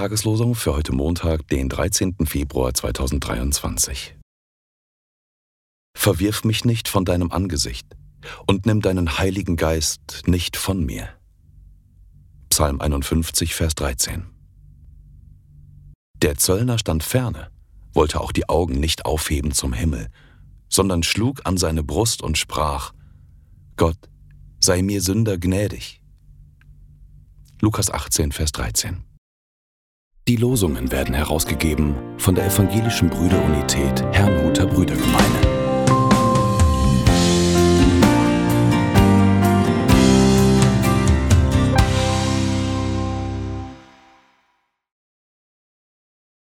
Tageslosung für heute Montag, den 13. Februar 2023. Verwirf mich nicht von deinem Angesicht und nimm deinen Heiligen Geist nicht von mir. Psalm 51, Vers 13. Der Zöllner stand ferne, wollte auch die Augen nicht aufheben zum Himmel, sondern schlug an seine Brust und sprach, Gott, sei mir Sünder gnädig. Lukas 18, Vers 13. Die Losungen werden herausgegeben von der Evangelischen Brüderunität Herrnhuter Brüdergemeine.